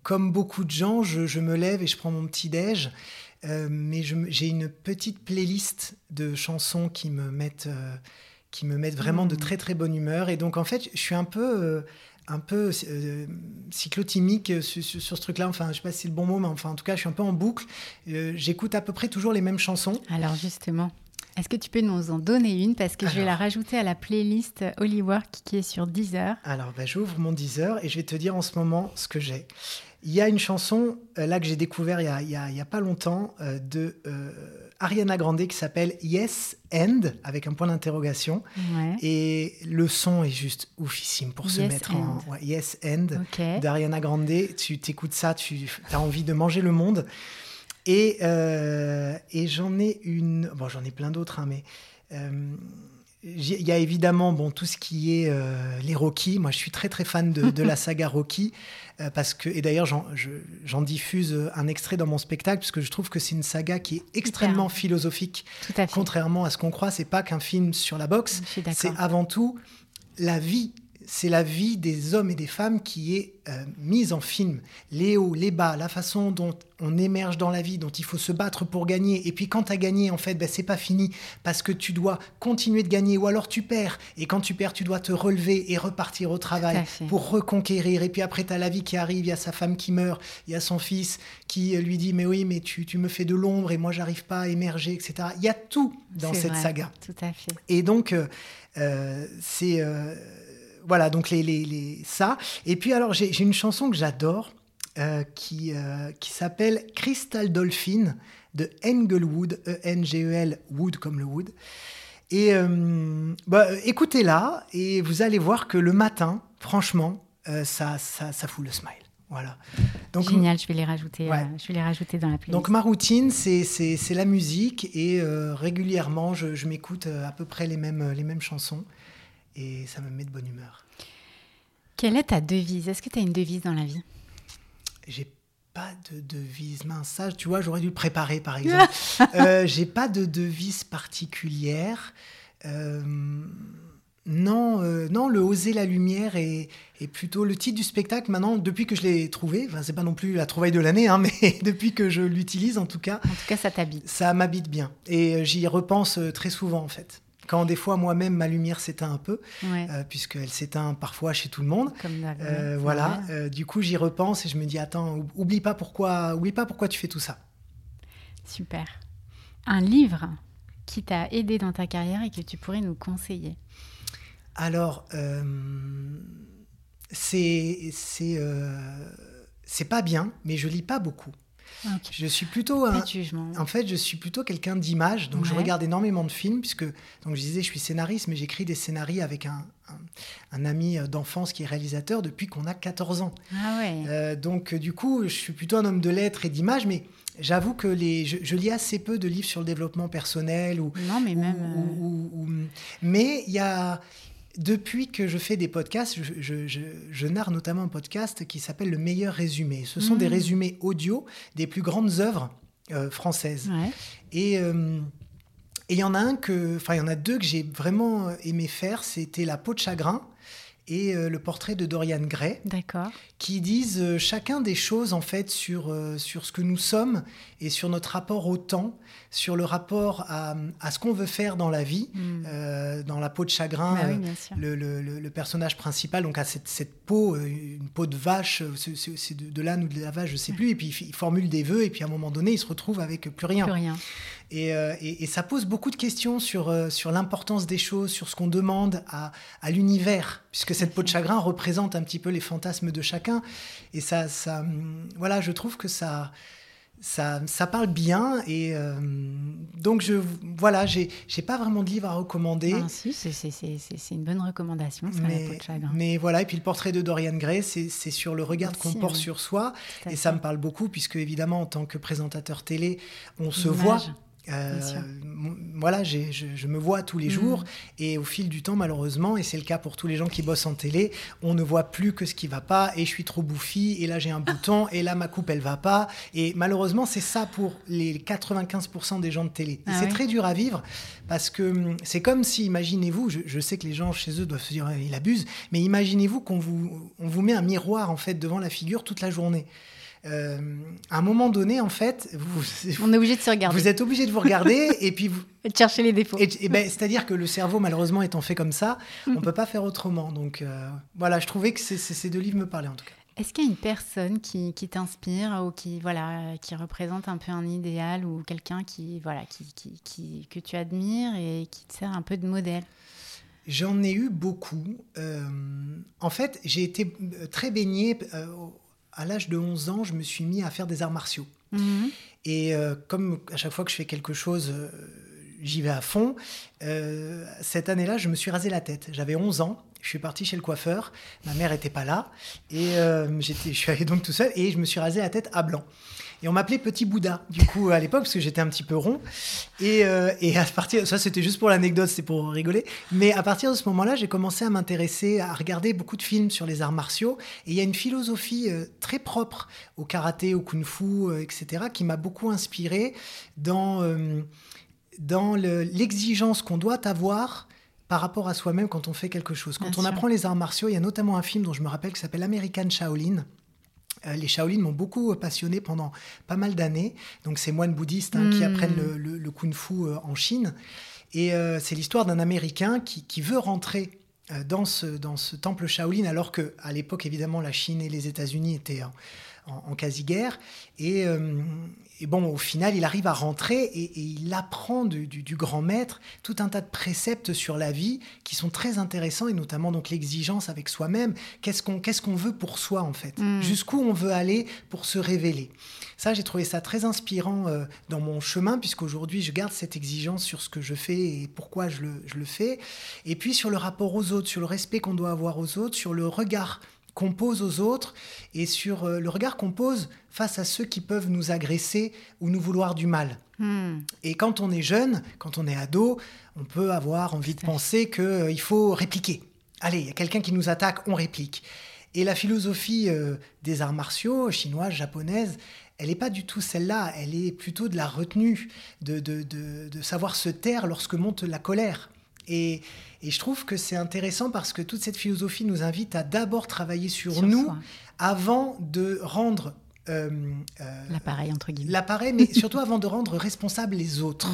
Comme beaucoup de gens, je, je, me lève et je prends mon petit déj. Euh, mais j'ai une petite playlist de chansons qui me mettent, euh, qui me mettent vraiment de mmh. très très bonne humeur. Et donc en fait, je suis un peu, euh, un peu cyclotimique sur, sur, ce truc-là. Enfin, je sais pas si c'est le bon mot, mais enfin en tout cas, je suis un peu en boucle. J'écoute à peu près toujours les mêmes chansons. Alors justement. Est-ce que tu peux nous en donner une? Parce que je vais la rajouter à la playlist Holywork qui est sur Deezer. Alors, bah, j'ouvre mon Deezer et je vais te dire en ce moment ce que j'ai. Il y a une chanson, euh, là, que j'ai découvert il n'y a, pas longtemps, euh, de euh, Ariana Grande qui s'appelle Yes End, avec un point d'interrogation. Et le son est juste oufissime pour se mettre en. yes End d'Ariana Grande. Tu t'écoutes ça, tu as envie de manger le monde. Et, et j'en ai une. Bon, j'en ai plein d'autres, hein, mais il y a évidemment bon, tout ce qui est euh, les Rocky. Moi, je suis très très fan de, la [LAUGHS] saga Rocky. Euh, parce que, et d'ailleurs, j'en diffuse un extrait dans mon spectacle, parce que je trouve que c'est une saga qui est extrêmement philosophique. Contrairement à ce qu'on croit, c'est pas qu'un film sur la boxe. C'est avant tout la vie c'est la vie des hommes et des femmes qui est euh, mise en film. Les hauts, les bas, la façon dont on émerge dans la vie, dont il faut se battre pour gagner. Et puis quand tu as gagné, en fait, ben, c'est pas fini parce que tu dois continuer de gagner ou alors tu perds. Et quand tu perds, tu dois te relever et repartir au travail pour reconquérir. Et puis après, tu as la vie qui arrive, il y a sa femme qui meurt, il y a son fils qui lui dit Mais oui, mais tu, tu me fais de l'ombre et moi, j'arrive pas à émerger, etc. Il y a tout dans cette saga. Tout à fait. Et donc, euh, euh, c'est voilà, donc les, les, ça. Et puis alors, j'ai une chanson que j'adore euh, qui, euh, qui s'appelle Crystal Dolphin de Englewood, E-N-G-E-L, Wood comme le Wood. Et euh, bah, écoutez-la et vous allez voir que le matin, franchement, ça, ça, ça fout le smile. Voilà. Donc, Génial, je vais les rajouter, je vais les rajouter dans la playlist. Donc ma routine, c'est la musique et régulièrement, je, je m'écoute à peu près les mêmes, les mêmes chansons et ça me met de bonne humeur. Quelle est ta devise? Est-ce que tu as une devise dans la vie? J'ai pas de devise. Mince, ça, tu vois, j'aurais dû le préparer, par exemple. [LAUGHS] euh, J'ai pas de devise particulière. Euh, non, euh, non, le oser la lumière est, plutôt le titre du spectacle. Maintenant, depuis que je l'ai trouvé, enfin, c'est pas non plus la trouvaille de l'année, hein, [LAUGHS] mais depuis que je l'utilise, en tout cas. En tout cas, ça t'habite. Ça m'habite bien. Et j'y repense très souvent, en fait quand des fois moi-même ma lumière s'éteint un peu, euh, puisqu'elle s'éteint parfois chez tout le monde. Euh, voilà. Euh, du coup, j'y repense et je me dis attends, oublie pas pourquoi, oublie pas pourquoi tu fais tout ça. Super. Un livre qui t'a aidé dans ta carrière et que tu pourrais nous conseiller? Alors, c'est c'est c'est pas bien, mais je lis pas beaucoup. Je suis plutôt un, en fait, je suis plutôt quelqu'un d'image, donc je regarde énormément de films puisque donc je disais je suis scénariste, mais j'écris des scénarios avec un, un, ami d'enfance qui est réalisateur depuis qu'on a 14 ans. Ah ouais. Euh, donc du coup, je suis plutôt un homme de lettres et d'image, mais j'avoue que les, je, lis assez peu de livres sur le développement personnel ou. Non, mais même. Euh, mais il y a depuis que je fais des podcasts, je, narre notamment un podcast qui s'appelle Le meilleur résumé. Ce sont des mmh. résumés audio des plus grandes œuvres euh, françaises. Euh, et il y en a un que, enfin, il y en a deux que j'ai vraiment aimé faire. C'était La peau de chagrin et euh, le portrait de Dorian Gray, qui disent chacun des choses en fait sur, sur ce que nous sommes et sur notre rapport au temps sur le rapport à, ce qu'on veut faire dans la vie, hmm. euh, dans la peau de chagrin. Bah le, personnage principal donc a cette, peau, euh, une peau de vache, c'est de, l'âne ou de la vache, je ne sais plus, et puis il formule des vœux, et puis à un moment donné, il se retrouve avec plus rien. Plus rien. Euh, et, ça pose beaucoup de questions sur, sur l'importance des choses, sur ce qu'on demande à, à l'univers, puisque cette peau de chagrin représente un petit peu les fantasmes de chacun. Et ça, ça hum, voilà, je trouve que ça, ça, ça, parle bien et euh, donc je voilà j'ai pas vraiment de livre à recommander. Ah, si, c'est une bonne recommandation. Mais, mais, voilà et puis le portrait de Dorian Gray c'est sur le regard qu'on porte sur soi et ça me parle beaucoup puisque évidemment en tant que présentateur télé on se voit euh, voilà, je, je, me vois tous les mm. jours et au fil du temps, malheureusement, et c'est le cas pour tous les gens qui bossent en télé, on ne voit plus que ce qui va pas et je suis trop bouffi et là j'ai un bouton et là ma coupe elle va pas et malheureusement c'est ça pour les 95% des gens de télé. Ah c'est très dur à vivre parce que hum, c'est comme si, imaginez-vous, je, je, sais que les gens chez eux doivent se dire il abuse, mais imaginez-vous qu'on vous, on vous met un miroir en fait devant la figure toute la journée. Euh, à un moment donné, en fait, vous, [LAUGHS] on est obligé de se regarder. Vous êtes obligé de vous regarder [LAUGHS] et puis vous et de chercher les défauts. Et, ben, c'est-à-dire que le cerveau, malheureusement, étant fait comme ça, on ne peut pas faire autrement. Donc euh, voilà, je trouvais que ces deux livres me parlaient en tout cas. Est-ce qu'il y a une personne qui, qui t'inspire ou qui voilà qui représente un peu un idéal ou quelqu'un qui voilà qui, qui, qui, que tu admires et qui te sert un peu de modèle? J'en ai eu beaucoup. Euh, en fait, j'ai été très baigné à l'âge de 11 ans, je me suis mis à faire des arts martiaux. Mhm. Et euh, comme à chaque fois que je fais quelque chose, euh, j'y vais à fond. Euh, cette année-là, je me suis rasé la tête. J'avais 11 ans. Je suis parti chez le coiffeur. Ma mère n'était pas là. Et je suis allé donc tout seul et je me suis rasé la tête à blanc. Et on m'appelait Petit Bouddha, du coup, à l'époque, parce que j'étais un petit peu rond. Et, euh, et à partir, ça c'était juste pour l'anecdote, c'est pour rigoler. Mais à partir de ce moment-là, j'ai commencé à m'intéresser, à regarder beaucoup de films sur les arts martiaux. Et il y a une philosophie euh, très propre au karaté, au kung-fu, euh, etc., qui m'a beaucoup inspiré dans, dans l'exigence qu'on doit avoir par rapport à soi-même quand on fait quelque chose. Quand on apprend les arts martiaux, il y a notamment un film dont je me rappelle qui s'appelle American Shaolin. Euh, les Shaolin m'ont beaucoup passionné pendant pas mal d'années. Donc, ces moines bouddhistes hein, qui hmm. apprennent le, kung-fu euh, en Chine. Et euh, c'est l'histoire d'un Américain qui, veut rentrer dans ce, dans ce temple Shaolin, alors que à l'époque, évidemment, la Chine et les États-Unis étaient en, quasi-guerre. Et, et bon, au final, il arrive à rentrer et, il apprend du, grand maître tout un tas de préceptes sur la vie qui sont très intéressants et notamment donc l'exigence avec soi-même. Qu'est-ce qu'on qu'est-ce qu'on veut pour soi en fait? Mm. Jusqu'où on veut aller pour se révéler? Ça, j'ai trouvé ça très inspirant euh, dans mon chemin puisqu'aujourd'hui, je garde cette exigence sur ce que je fais et pourquoi je le, je le fais. Et puis sur le rapport aux autres, sur le respect qu'on doit avoir aux autres, sur le regard qu'on pose aux autres et sur euh, le regard qu'on pose face à ceux qui peuvent nous agresser ou nous vouloir du mal. Hmm. Et quand on est jeune, quand on est ado, on peut avoir envie de penser qu'il euh, faut répliquer. Allez, il y a quelqu'un qui nous attaque, on réplique. Et la philosophie euh, des arts martiaux, chinoise, japonaise, elle n'est pas du tout celle-là, elle est plutôt de la retenue, de, de, de savoir se taire lorsque monte la colère. Et, je trouve que c'est intéressant parce que toute cette philosophie nous invite à d'abord travailler sur, nous avant de rendre euh, euh, l'appareil entre guillemets. L'appareil, mais [LAUGHS] surtout avant de rendre responsables les autres.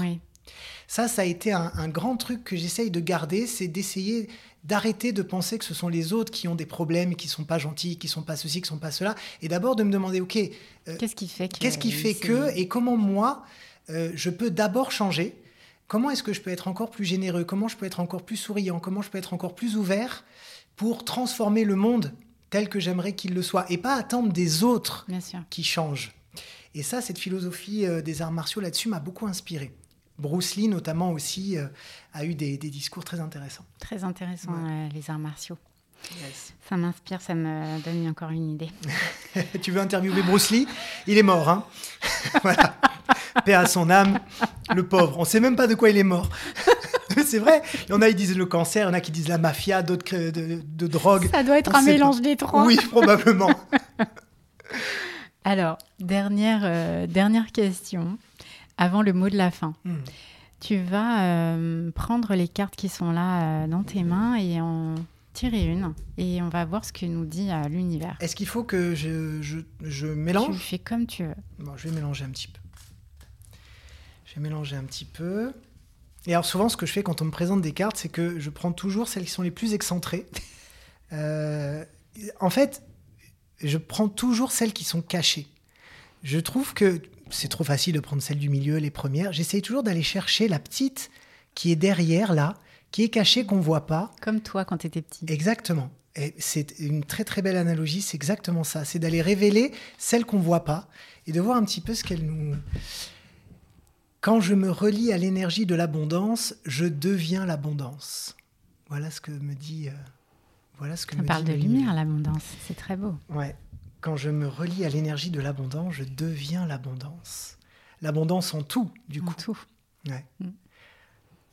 Ça, ça a été un, grand truc que j'essaye de garder, c'est d'essayer d'arrêter de penser que ce sont les autres qui ont des problèmes, qui sont pas gentils, qui sont pas ceci, qui sont pas cela, et d'abord de me demander, ok, euh, qu'est-ce qui fait que, qu'est-ce qui fait que, et comment moi je peux d'abord changer Comment est-ce que je peux être encore plus généreux? Comment je peux être encore plus souriant? Comment je peux être encore plus ouvert pour transformer le monde tel que j'aimerais qu'il le soit et pas attendre des autres qui changent? Et ça, cette philosophie euh, des arts martiaux là-dessus m'a beaucoup inspiré. Bruce Lee, notamment, aussi, euh, a eu des, discours très intéressants. Très intéressants, euh, les arts martiaux. Ça m'inspire, ça me donne encore une idée. [LAUGHS] tu veux interviewer Bruce Lee? Il est mort, hein? [LAUGHS] Voilà. Paix à son âme, le pauvre. On ne sait même pas de quoi il est mort. [LAUGHS] c'est vrai. Il y en a qui disent le cancer, il y en a qui disent la mafia, d'autres de, de, drogue. Ça doit être un mélange des trois. Oui, probablement. [LAUGHS] Alors, dernière, euh, dernière question, avant le mot de la fin. Hmm. Tu vas euh, prendre les cartes qui sont là euh, dans tes mains et en tirer une et on va voir ce que nous dit l'univers. Est-ce qu'il faut que je, je, je, mélange? Tu fais comme tu veux. Bon, je vais mélanger un petit peu. Je vais mélanger un petit peu. Et alors souvent, ce que je fais quand on me présente des cartes, c'est que je prends toujours celles qui sont les plus excentrées. [LAUGHS] Euh, en fait, je prends toujours celles qui sont cachées. Je trouve que c'est trop facile de prendre celles du milieu, les premières. J'essaye toujours d'aller chercher la petite qui est derrière là, qui est cachée, qu'on voit pas. Comme toi quand tu étais petit. Exactement. Et c'est une très très belle analogie, c'est exactement ça. C'est d'aller révéler celles qu'on voit pas et de voir un petit peu ce qu'elles nous quand je me relie à l'énergie de l'abondance, je deviens l'abondance. Voilà ce que me dit. Euh, voilà ce que Ça parle de lumière, l'abondance. C'est très beau. Ouais. Quand je me relie à l'énergie de l'abondance, je deviens l'abondance. L'abondance en tout, du en coup. tout. Ouais. Mm.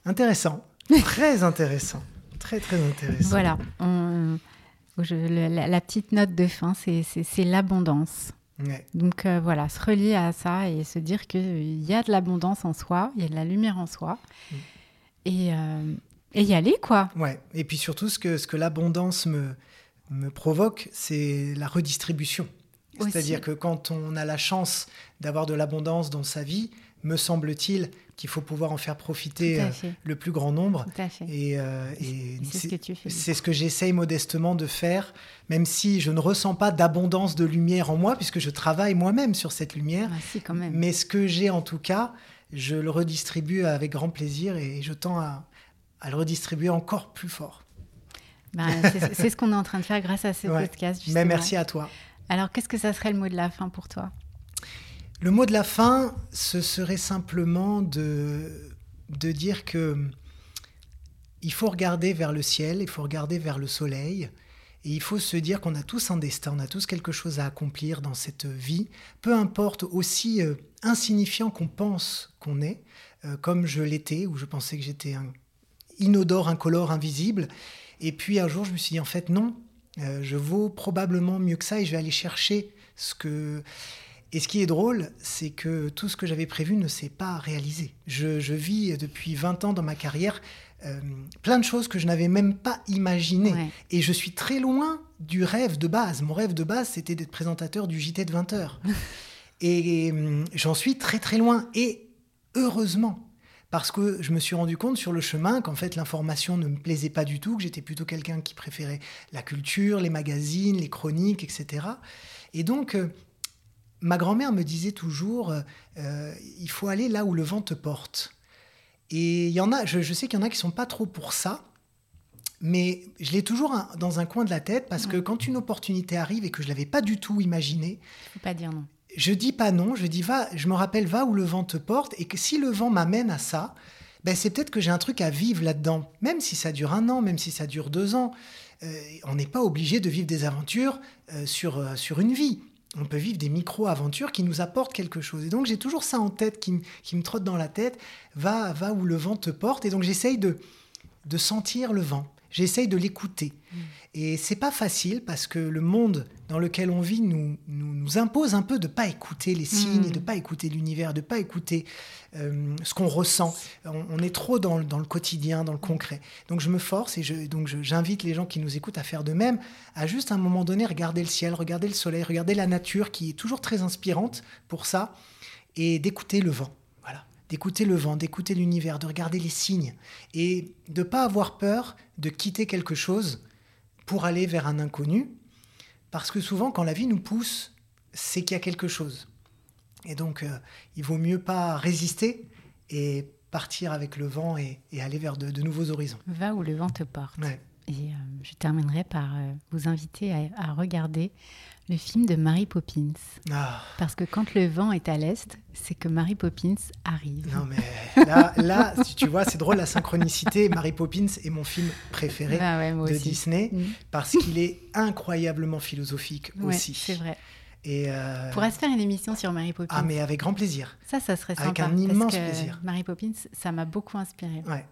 Intéressant. [LAUGHS] très intéressant. Très, très intéressant. Voilà. la, petite note de fin, c'est l'abondance. Donc euh, voilà, se relier à ça et se dire qu'il y a de l'abondance en soi, il y a de la lumière en soi. Mm. Et, euh, et, y aller, quoi. Ouais. Et puis surtout, ce que, ce que l'abondance me, me provoque, c'est la redistribution. C'est-à-dire que quand on a la chance d'avoir de l'abondance dans sa vie, me semble-t-il qu'il faut pouvoir en faire profiter euh, le plus grand nombre. Et, c'est ce que tu fais. C'est ce que j'essaye modestement de faire, même si je ne ressens pas d'abondance de lumière en moi, puisque je travaille moi-même sur cette lumière. Ah, quand même. Mais ce que j'ai en tout cas, je le redistribue avec grand plaisir et je tends à, le redistribuer encore plus fort. Ben, c'est ce qu'on est en train de faire grâce à ce podcast. Mais merci à toi. Alors, qu'est-ce que ça serait le mot de la fin pour toi? Le mot de la fin, ce serait simplement de, dire que il faut regarder vers le ciel, il faut regarder vers le soleil, et il faut se dire qu'on a tous un destin, on a tous quelque chose à accomplir dans cette vie, peu importe aussi euh, insignifiant qu'on pense qu'on est, euh, comme je l'étais, ou je pensais que j'étais un inodore, incolore, invisible. Et puis un jour, je me suis dit, en fait, non, euh, je vaux probablement mieux que ça et je vais aller chercher ce que... Et ce qui est drôle, c'est que tout ce que j'avais prévu ne s'est pas réalisé. Je, vis depuis 20 ans dans ma carrière euh, plein de choses que je n'avais même pas imaginées. Et je suis très loin du rêve de base. Mon rêve de base, c'était d'être présentateur du JT de 20h. [LAUGHS] et euh, j'en suis très très loin. Et heureusement, parce que je me suis rendu compte sur le chemin qu'en fait l'information ne me plaisait pas du tout, que j'étais plutôt quelqu'un qui préférait la culture, les magazines, les chroniques, etc. Et donc, euh, ma grand-mère me disait toujours, il faut aller là où le vent te porte. Et il y en a, je, sais qu'il y en a qui sont pas trop pour ça, mais je l'ai toujours dans un coin de la tête parce que quand une opportunité arrive et que je l'avais pas du tout imaginé, faut pas dire non. Je dis pas non, je dis va, je me rappelle va où le vent te porte et que si le vent m'amène à ça, ben c'est peut-être que j'ai un truc à vivre là-dedans, même si ça dure un an, même si ça dure deux ans. Euh, on n'est pas obligé de vivre des aventures euh, sur, euh, sur une vie on peut vivre des micro-aventures qui nous apportent quelque chose. Et donc j'ai toujours ça en tête, qui, me trotte dans la tête, va, va où le vent te porte. Et donc j'essaye de, de sentir le vent, j'essaye de l'écouter. Mm. Et c'est pas facile parce que le monde dans lequel on vit nous, nous, impose un peu de pas écouter les signes, de mm. de pas écouter l'univers, de pas écouter euh, ce qu'on ressent. On, est trop dans, dans, le quotidien, dans le concret. Donc je me force et je, donc j'invite les gens qui nous écoutent à faire de même, à juste à un moment donné regarder le ciel, regarder le soleil, regarder la nature qui est toujours très inspirante pour ça, et d'écouter le vent d'écouter le vent, d'écouter l'univers, de regarder les signes et de pas avoir peur de quitter quelque chose pour aller vers un inconnu. Parce que souvent, quand la vie nous pousse, c'est qu'il y a quelque chose. Et donc, euh, il vaut mieux pas résister et partir avec le vent et, aller vers de, nouveaux horizons. Va où le vent te porte. Et euh, je terminerai par euh, vous inviter à, regarder le film de Mary Poppins. Ah. Parce que quand le vent est à l'est, c'est que Mary Poppins arrive. Non mais là, là tu vois, c'est drôle la synchronicité. Mary Poppins est mon film préféré ah de Disney mm. parce qu'il est incroyablement philosophique aussi. C'est vrai. Et euh... On pourrait se faire une émission sur Mary Poppins. Ah mais avec grand plaisir. Ça, ça serait sympa. Avec un immense plaisir. Mary Poppins, ça m'a beaucoup inspiré. Ouais.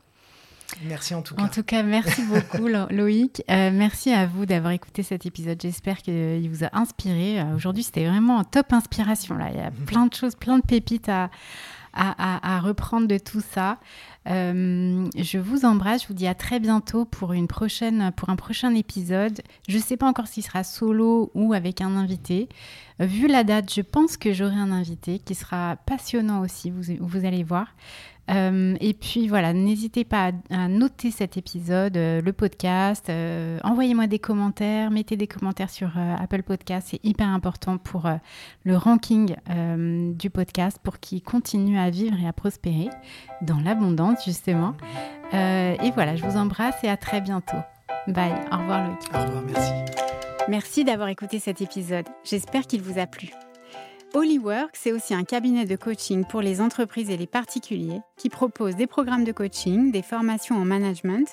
Merci en tout cas. En tout cas, merci [LAUGHS] beaucoup Loïc. Euh, merci à vous d'avoir écouté cet épisode. J'espère qu'il vous a inspiré. Euh, aujourd'hui, c'était vraiment un top inspiration. Là. Il y a mhm. plein de choses, plein de pépites à, à, reprendre de tout ça. Euh, je vous embrasse, je vous dis à très bientôt pour, une prochaine, pour un prochain épisode. Je ne sais pas encore s'il sera solo ou avec un invité. Vu la date, je pense que j'aurai un invité qui sera passionnant aussi, vous, vous allez voir. Euh, et puis voilà, n'hésitez pas à, noter cet épisode, euh, le podcast, euh, envoyez-moi des commentaires, mettez des commentaires sur Apple Podcast, c'est hyper important pour le ranking du podcast, pour qu'il continue à vivre et à prospérer dans l'abondance justement. et voilà, je vous embrasse et à très bientôt. Bye, au revoir Loïc. Au revoir, merci. Merci d'avoir écouté cet épisode, j'espère qu'il vous a plu. Holywork, c'est aussi un cabinet de coaching pour les entreprises et les particuliers qui propose des programmes de coaching, des formations en management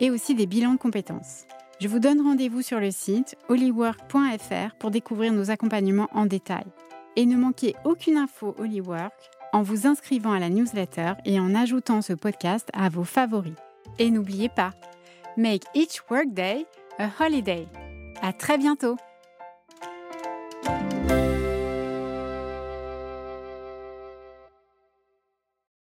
et aussi des bilans de compétences. Je vous donne rendez-vous sur le site holywork.fr pour découvrir nos accompagnements en détail. Et ne manquez aucune info Holywork en vous inscrivant à la newsletter et en ajoutant ce podcast à vos favoris. Et n'oubliez pas, make each workday a holiday. À très bientôt!